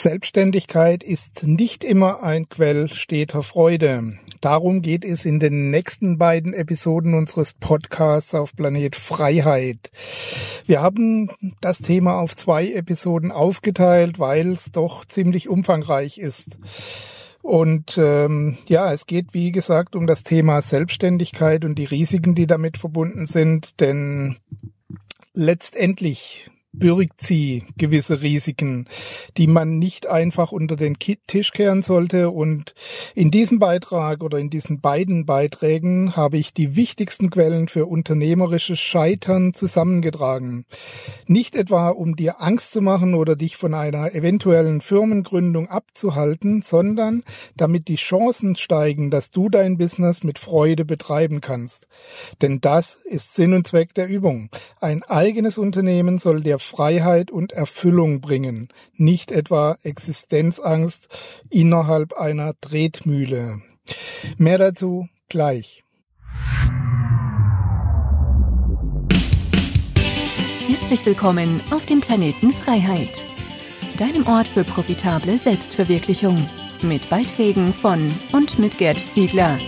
Selbstständigkeit ist nicht immer ein Quell steter Freude. Darum geht es in den nächsten beiden Episoden unseres Podcasts auf Planet Freiheit. Wir haben das Thema auf zwei Episoden aufgeteilt, weil es doch ziemlich umfangreich ist. Und ähm, ja, es geht wie gesagt um das Thema Selbstständigkeit und die Risiken, die damit verbunden sind, denn letztendlich birgt sie gewisse Risiken, die man nicht einfach unter den Tisch kehren sollte. Und in diesem Beitrag oder in diesen beiden Beiträgen habe ich die wichtigsten Quellen für unternehmerisches Scheitern zusammengetragen. Nicht etwa, um dir Angst zu machen oder dich von einer eventuellen Firmengründung abzuhalten, sondern damit die Chancen steigen, dass du dein Business mit Freude betreiben kannst. Denn das ist Sinn und Zweck der Übung. Ein eigenes Unternehmen soll dir Freiheit und Erfüllung bringen, nicht etwa Existenzangst innerhalb einer Tretmühle. Mehr dazu gleich. Herzlich willkommen auf dem Planeten Freiheit, deinem Ort für profitable Selbstverwirklichung, mit Beiträgen von und mit Gerd Ziegler.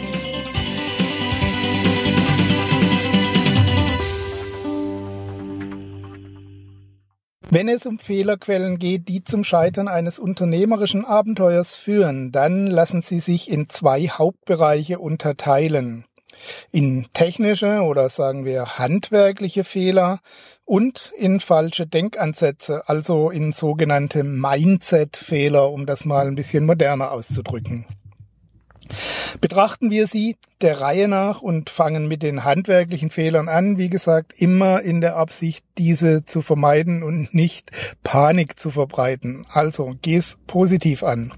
Wenn es um Fehlerquellen geht, die zum Scheitern eines unternehmerischen Abenteuers führen, dann lassen sie sich in zwei Hauptbereiche unterteilen. In technische oder sagen wir handwerkliche Fehler und in falsche Denkansätze, also in sogenannte Mindset-Fehler, um das mal ein bisschen moderner auszudrücken. Betrachten wir sie der Reihe nach und fangen mit den handwerklichen Fehlern an. Wie gesagt, immer in der Absicht, diese zu vermeiden und nicht Panik zu verbreiten. Also geh's positiv an.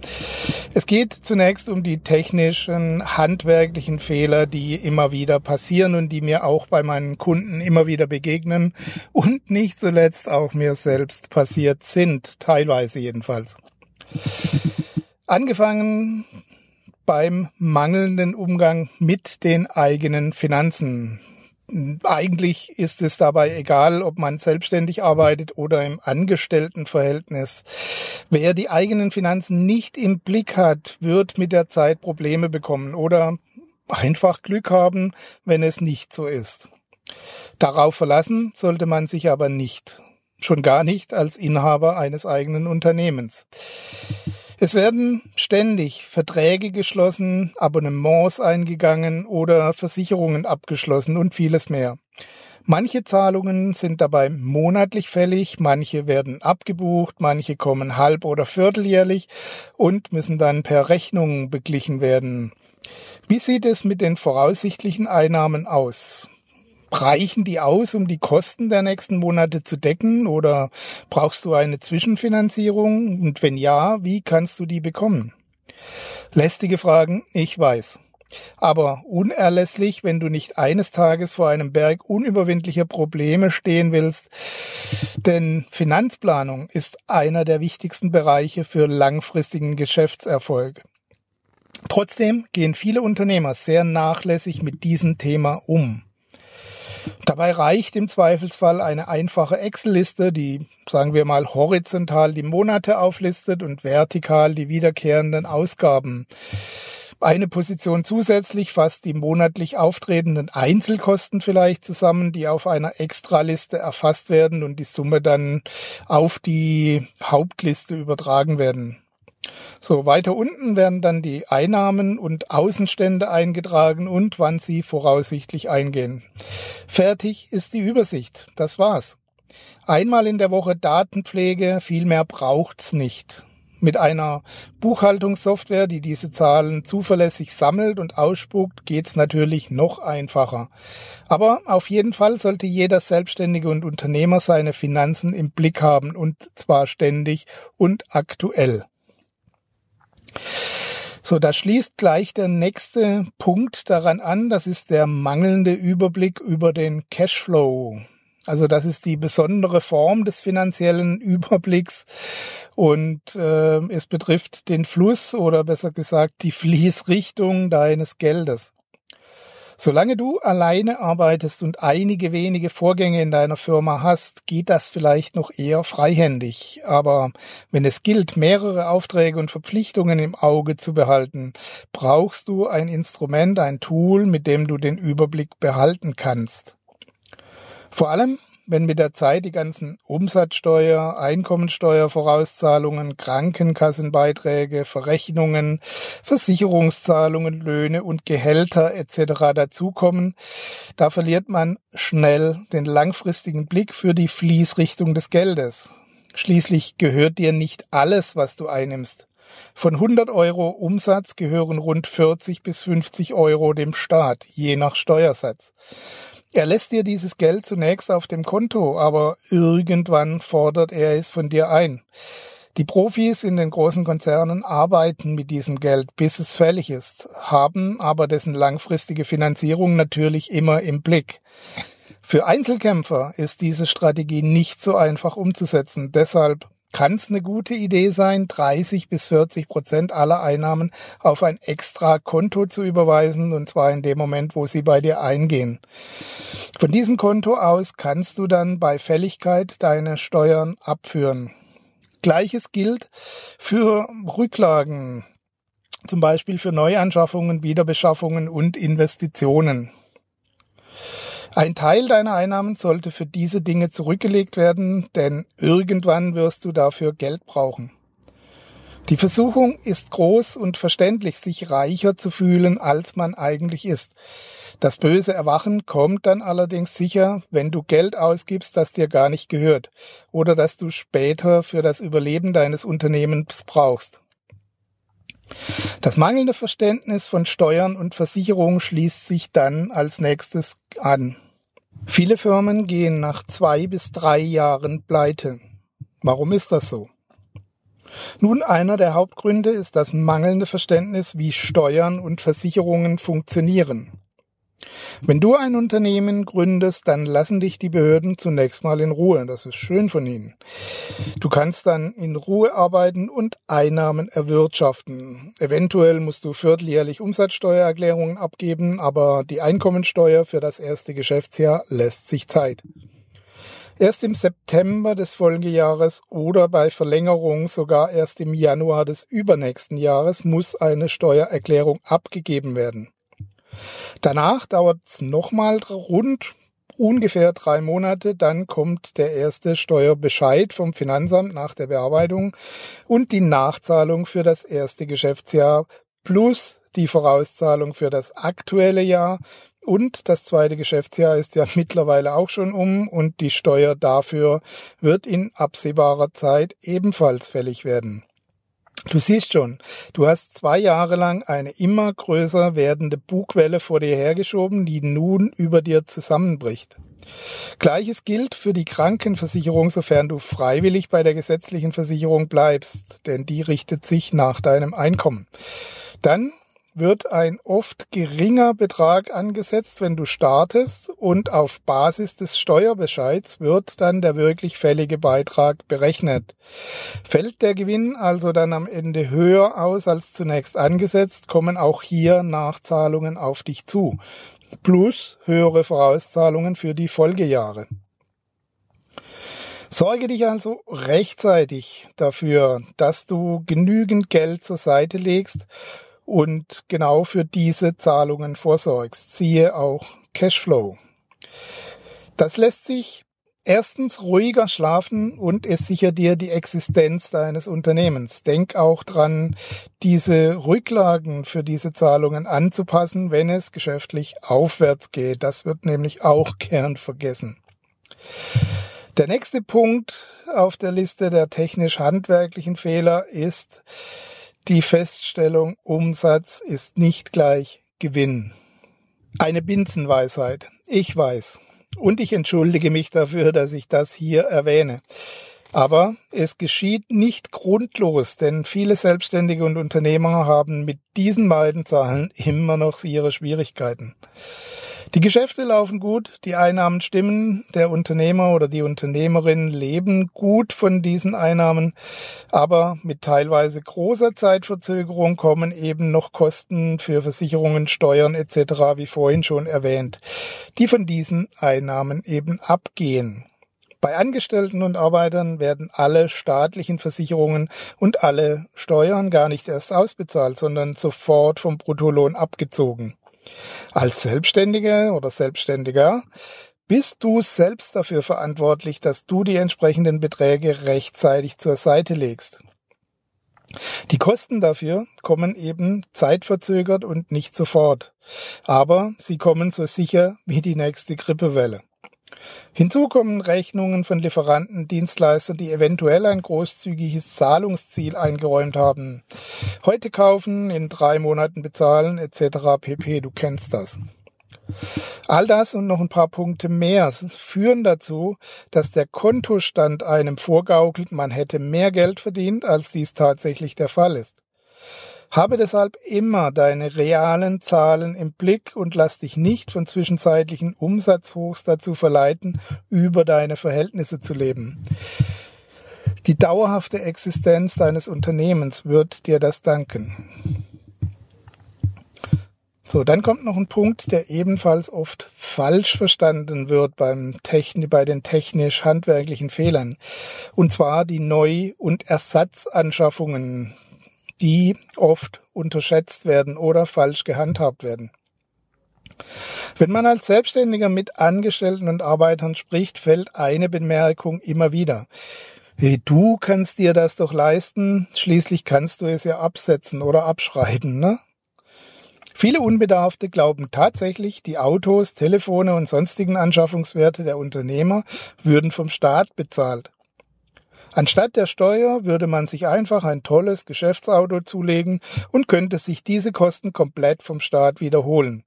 Es geht zunächst um die technischen, handwerklichen Fehler, die immer wieder passieren und die mir auch bei meinen Kunden immer wieder begegnen und nicht zuletzt auch mir selbst passiert sind, teilweise jedenfalls. Angefangen beim mangelnden Umgang mit den eigenen Finanzen. Eigentlich ist es dabei egal, ob man selbstständig arbeitet oder im Angestelltenverhältnis. Wer die eigenen Finanzen nicht im Blick hat, wird mit der Zeit Probleme bekommen oder einfach Glück haben, wenn es nicht so ist. Darauf verlassen sollte man sich aber nicht. Schon gar nicht als Inhaber eines eigenen Unternehmens. Es werden ständig Verträge geschlossen, Abonnements eingegangen oder Versicherungen abgeschlossen und vieles mehr. Manche Zahlungen sind dabei monatlich fällig, manche werden abgebucht, manche kommen halb- oder vierteljährlich und müssen dann per Rechnung beglichen werden. Wie sieht es mit den voraussichtlichen Einnahmen aus? Reichen die aus, um die Kosten der nächsten Monate zu decken oder brauchst du eine Zwischenfinanzierung? Und wenn ja, wie kannst du die bekommen? Lästige Fragen, ich weiß. Aber unerlässlich, wenn du nicht eines Tages vor einem Berg unüberwindlicher Probleme stehen willst. Denn Finanzplanung ist einer der wichtigsten Bereiche für langfristigen Geschäftserfolg. Trotzdem gehen viele Unternehmer sehr nachlässig mit diesem Thema um. Dabei reicht im Zweifelsfall eine einfache Excel-Liste, die, sagen wir mal, horizontal die Monate auflistet und vertikal die wiederkehrenden Ausgaben. Eine Position zusätzlich fasst die monatlich auftretenden Einzelkosten vielleicht zusammen, die auf einer Extraliste erfasst werden und die Summe dann auf die Hauptliste übertragen werden. So, weiter unten werden dann die Einnahmen und Außenstände eingetragen und wann sie voraussichtlich eingehen. Fertig ist die Übersicht. Das war's. Einmal in der Woche Datenpflege, viel mehr braucht's nicht. Mit einer Buchhaltungssoftware, die diese Zahlen zuverlässig sammelt und ausspuckt, geht's natürlich noch einfacher. Aber auf jeden Fall sollte jeder Selbstständige und Unternehmer seine Finanzen im Blick haben und zwar ständig und aktuell. So, da schließt gleich der nächste Punkt daran an. Das ist der mangelnde Überblick über den Cashflow. Also das ist die besondere Form des finanziellen Überblicks und äh, es betrifft den Fluss oder besser gesagt die Fließrichtung deines Geldes. Solange du alleine arbeitest und einige wenige Vorgänge in deiner Firma hast, geht das vielleicht noch eher freihändig. Aber wenn es gilt, mehrere Aufträge und Verpflichtungen im Auge zu behalten, brauchst du ein Instrument, ein Tool, mit dem du den Überblick behalten kannst. Vor allem wenn mit der Zeit die ganzen Umsatzsteuer, Einkommensteuer, Vorauszahlungen, Krankenkassenbeiträge, Verrechnungen, Versicherungszahlungen, Löhne und Gehälter etc. dazukommen, da verliert man schnell den langfristigen Blick für die Fließrichtung des Geldes. Schließlich gehört dir nicht alles, was du einnimmst. Von 100 Euro Umsatz gehören rund 40 bis 50 Euro dem Staat, je nach Steuersatz. Er lässt dir dieses Geld zunächst auf dem Konto, aber irgendwann fordert er es von dir ein. Die Profis in den großen Konzernen arbeiten mit diesem Geld, bis es fällig ist, haben aber dessen langfristige Finanzierung natürlich immer im Blick. Für Einzelkämpfer ist diese Strategie nicht so einfach umzusetzen. Deshalb kann es eine gute Idee sein, 30 bis 40 Prozent aller Einnahmen auf ein extra Konto zu überweisen, und zwar in dem Moment, wo sie bei dir eingehen. Von diesem Konto aus kannst du dann bei Fälligkeit deine Steuern abführen. Gleiches gilt für Rücklagen, zum Beispiel für Neuanschaffungen, Wiederbeschaffungen und Investitionen. Ein Teil deiner Einnahmen sollte für diese Dinge zurückgelegt werden, denn irgendwann wirst du dafür Geld brauchen. Die Versuchung ist groß und verständlich, sich reicher zu fühlen, als man eigentlich ist. Das böse Erwachen kommt dann allerdings sicher, wenn du Geld ausgibst, das dir gar nicht gehört oder das du später für das Überleben deines Unternehmens brauchst. Das mangelnde Verständnis von Steuern und Versicherung schließt sich dann als nächstes an. Viele Firmen gehen nach zwei bis drei Jahren pleite. Warum ist das so? Nun, einer der Hauptgründe ist das mangelnde Verständnis, wie Steuern und Versicherungen funktionieren. Wenn du ein Unternehmen gründest, dann lassen dich die Behörden zunächst mal in Ruhe. Das ist schön von ihnen. Du kannst dann in Ruhe arbeiten und Einnahmen erwirtschaften. Eventuell musst du vierteljährlich Umsatzsteuererklärungen abgeben, aber die Einkommensteuer für das erste Geschäftsjahr lässt sich Zeit. Erst im September des Folgejahres oder bei Verlängerung sogar erst im Januar des übernächsten Jahres muss eine Steuererklärung abgegeben werden. Danach dauert es nochmal rund ungefähr drei Monate, dann kommt der erste Steuerbescheid vom Finanzamt nach der Bearbeitung und die Nachzahlung für das erste Geschäftsjahr plus die Vorauszahlung für das aktuelle Jahr und das zweite Geschäftsjahr ist ja mittlerweile auch schon um und die Steuer dafür wird in absehbarer Zeit ebenfalls fällig werden. Du siehst schon, du hast zwei Jahre lang eine immer größer werdende Bugwelle vor dir hergeschoben, die nun über dir zusammenbricht. Gleiches gilt für die Krankenversicherung, sofern du freiwillig bei der gesetzlichen Versicherung bleibst, denn die richtet sich nach deinem Einkommen. Dann wird ein oft geringer Betrag angesetzt, wenn du startest und auf Basis des Steuerbescheids wird dann der wirklich fällige Beitrag berechnet. Fällt der Gewinn also dann am Ende höher aus als zunächst angesetzt, kommen auch hier Nachzahlungen auf dich zu. Plus höhere Vorauszahlungen für die Folgejahre. Sorge dich also rechtzeitig dafür, dass du genügend Geld zur Seite legst und genau für diese Zahlungen vorsorgst. Siehe auch Cashflow. Das lässt sich erstens ruhiger schlafen und es sichert dir die Existenz deines Unternehmens. Denk auch dran, diese Rücklagen für diese Zahlungen anzupassen, wenn es geschäftlich aufwärts geht. Das wird nämlich auch gern vergessen. Der nächste Punkt auf der Liste der technisch-handwerklichen Fehler ist, die Feststellung, Umsatz ist nicht gleich Gewinn. Eine Binsenweisheit. Ich weiß. Und ich entschuldige mich dafür, dass ich das hier erwähne. Aber es geschieht nicht grundlos, denn viele Selbstständige und Unternehmer haben mit diesen beiden Zahlen immer noch ihre Schwierigkeiten. Die Geschäfte laufen gut, die Einnahmen stimmen, der Unternehmer oder die Unternehmerin leben gut von diesen Einnahmen, aber mit teilweise großer Zeitverzögerung kommen eben noch Kosten für Versicherungen, Steuern etc., wie vorhin schon erwähnt, die von diesen Einnahmen eben abgehen. Bei Angestellten und Arbeitern werden alle staatlichen Versicherungen und alle Steuern gar nicht erst ausbezahlt, sondern sofort vom Bruttolohn abgezogen. Als Selbstständiger oder Selbstständiger bist du selbst dafür verantwortlich, dass du die entsprechenden Beträge rechtzeitig zur Seite legst. Die Kosten dafür kommen eben zeitverzögert und nicht sofort, aber sie kommen so sicher wie die nächste Grippewelle. Hinzu kommen Rechnungen von Lieferanten, Dienstleistern, die eventuell ein großzügiges Zahlungsziel eingeräumt haben. Heute kaufen, in drei Monaten bezahlen etc. pp. Du kennst das. All das und noch ein paar Punkte mehr führen dazu, dass der Kontostand einem vorgaukelt, man hätte mehr Geld verdient, als dies tatsächlich der Fall ist. Habe deshalb immer deine realen Zahlen im Blick und lass dich nicht von zwischenzeitlichen Umsatzhochs dazu verleiten, über deine Verhältnisse zu leben. Die dauerhafte Existenz deines Unternehmens wird dir das danken. So, dann kommt noch ein Punkt, der ebenfalls oft falsch verstanden wird beim Techni bei den technisch-handwerklichen Fehlern. Und zwar die Neu- und Ersatzanschaffungen die oft unterschätzt werden oder falsch gehandhabt werden. Wenn man als Selbstständiger mit Angestellten und Arbeitern spricht, fällt eine Bemerkung immer wieder. Hey, du kannst dir das doch leisten, schließlich kannst du es ja absetzen oder abschreiben, ne? Viele Unbedarfte glauben tatsächlich, die Autos, Telefone und sonstigen Anschaffungswerte der Unternehmer würden vom Staat bezahlt. Anstatt der Steuer würde man sich einfach ein tolles Geschäftsauto zulegen und könnte sich diese Kosten komplett vom Staat wiederholen.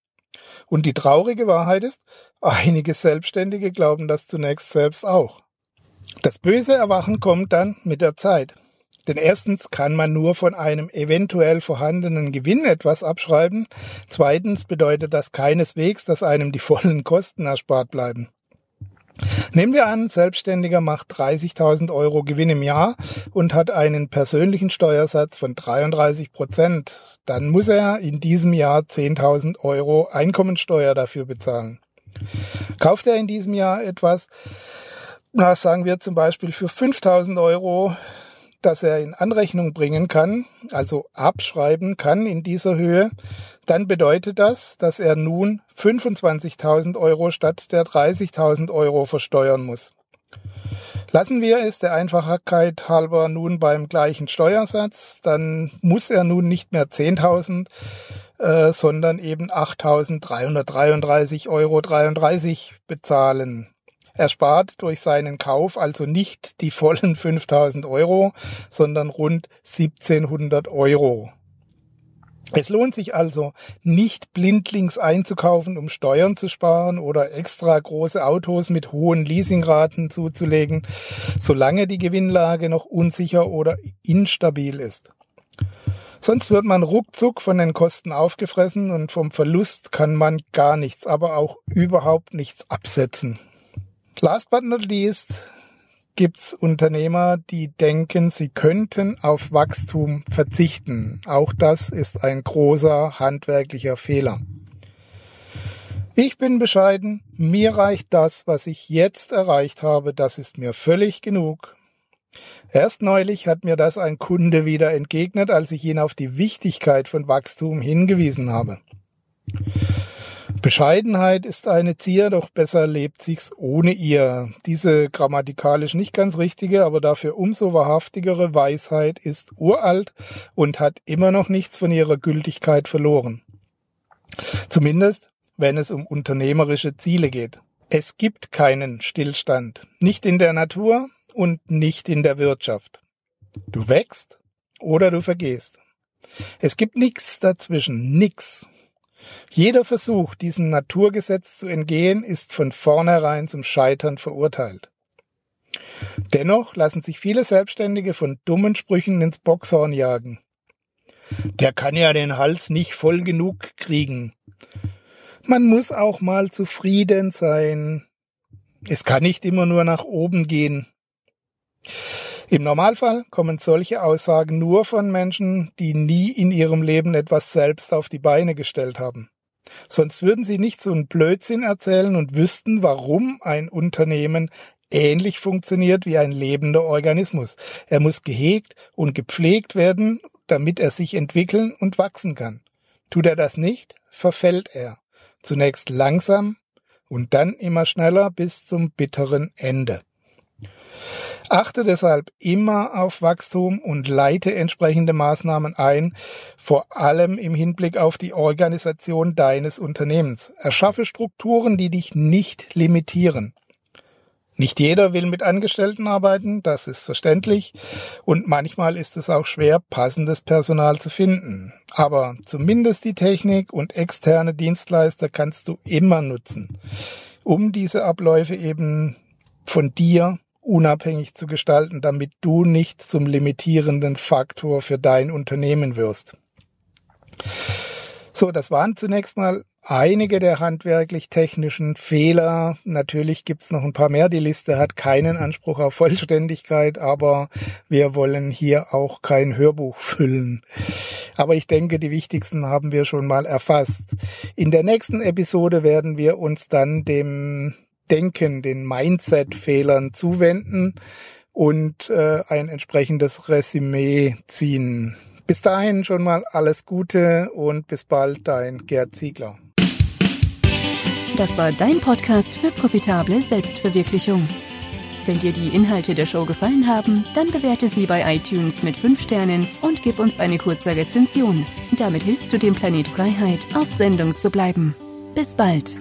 Und die traurige Wahrheit ist, einige Selbstständige glauben das zunächst selbst auch. Das böse Erwachen kommt dann mit der Zeit. Denn erstens kann man nur von einem eventuell vorhandenen Gewinn etwas abschreiben. Zweitens bedeutet das keineswegs, dass einem die vollen Kosten erspart bleiben. Nehmen wir an, Selbstständiger macht 30.000 Euro Gewinn im Jahr und hat einen persönlichen Steuersatz von 33 Prozent. Dann muss er in diesem Jahr 10.000 Euro Einkommensteuer dafür bezahlen. Kauft er in diesem Jahr etwas, na, sagen wir zum Beispiel für 5.000 Euro, das er in Anrechnung bringen kann, also abschreiben kann in dieser Höhe, dann bedeutet das, dass er nun 25.000 Euro statt der 30.000 Euro versteuern muss. Lassen wir es der Einfachheit halber nun beim gleichen Steuersatz, dann muss er nun nicht mehr 10.000, äh, sondern eben 8.333,33 Euro bezahlen. Er spart durch seinen Kauf also nicht die vollen 5000 Euro, sondern rund 1700 Euro. Es lohnt sich also nicht blindlings einzukaufen, um Steuern zu sparen oder extra große Autos mit hohen Leasingraten zuzulegen, solange die Gewinnlage noch unsicher oder instabil ist. Sonst wird man ruckzuck von den Kosten aufgefressen und vom Verlust kann man gar nichts, aber auch überhaupt nichts absetzen. Last but not least gibt's Unternehmer, die denken, sie könnten auf Wachstum verzichten. Auch das ist ein großer handwerklicher Fehler. Ich bin bescheiden, mir reicht das, was ich jetzt erreicht habe, das ist mir völlig genug. Erst neulich hat mir das ein Kunde wieder entgegnet, als ich ihn auf die Wichtigkeit von Wachstum hingewiesen habe. Bescheidenheit ist eine Zier, doch besser lebt sich's ohne ihr. Diese grammatikalisch nicht ganz richtige, aber dafür umso wahrhaftigere Weisheit ist uralt und hat immer noch nichts von ihrer Gültigkeit verloren. Zumindest, wenn es um unternehmerische Ziele geht. Es gibt keinen Stillstand, nicht in der Natur und nicht in der Wirtschaft. Du wächst oder du vergehst. Es gibt nichts dazwischen, nix. Jeder Versuch, diesem Naturgesetz zu entgehen, ist von vornherein zum Scheitern verurteilt. Dennoch lassen sich viele Selbstständige von dummen Sprüchen ins Boxhorn jagen. Der kann ja den Hals nicht voll genug kriegen. Man muss auch mal zufrieden sein. Es kann nicht immer nur nach oben gehen. Im Normalfall kommen solche Aussagen nur von Menschen, die nie in ihrem Leben etwas selbst auf die Beine gestellt haben. Sonst würden sie nicht so einen Blödsinn erzählen und wüssten, warum ein Unternehmen ähnlich funktioniert wie ein lebender Organismus. Er muss gehegt und gepflegt werden, damit er sich entwickeln und wachsen kann. Tut er das nicht, verfällt er. Zunächst langsam und dann immer schneller bis zum bitteren Ende. Achte deshalb immer auf Wachstum und leite entsprechende Maßnahmen ein, vor allem im Hinblick auf die Organisation deines Unternehmens. Erschaffe Strukturen, die dich nicht limitieren. Nicht jeder will mit Angestellten arbeiten, das ist verständlich, und manchmal ist es auch schwer, passendes Personal zu finden. Aber zumindest die Technik und externe Dienstleister kannst du immer nutzen, um diese Abläufe eben von dir unabhängig zu gestalten, damit du nicht zum limitierenden Faktor für dein Unternehmen wirst. So, das waren zunächst mal einige der handwerklich-technischen Fehler. Natürlich gibt's noch ein paar mehr. Die Liste hat keinen Anspruch auf Vollständigkeit, aber wir wollen hier auch kein Hörbuch füllen. Aber ich denke, die wichtigsten haben wir schon mal erfasst. In der nächsten Episode werden wir uns dann dem Denken, den Mindset-Fehlern zuwenden und äh, ein entsprechendes Resümee ziehen. Bis dahin schon mal alles Gute und bis bald, dein Gerd Ziegler. Das war dein Podcast für profitable Selbstverwirklichung. Wenn dir die Inhalte der Show gefallen haben, dann bewerte sie bei iTunes mit 5 Sternen und gib uns eine kurze Rezension. Damit hilfst du dem Planet Freiheit, auf Sendung zu bleiben. Bis bald.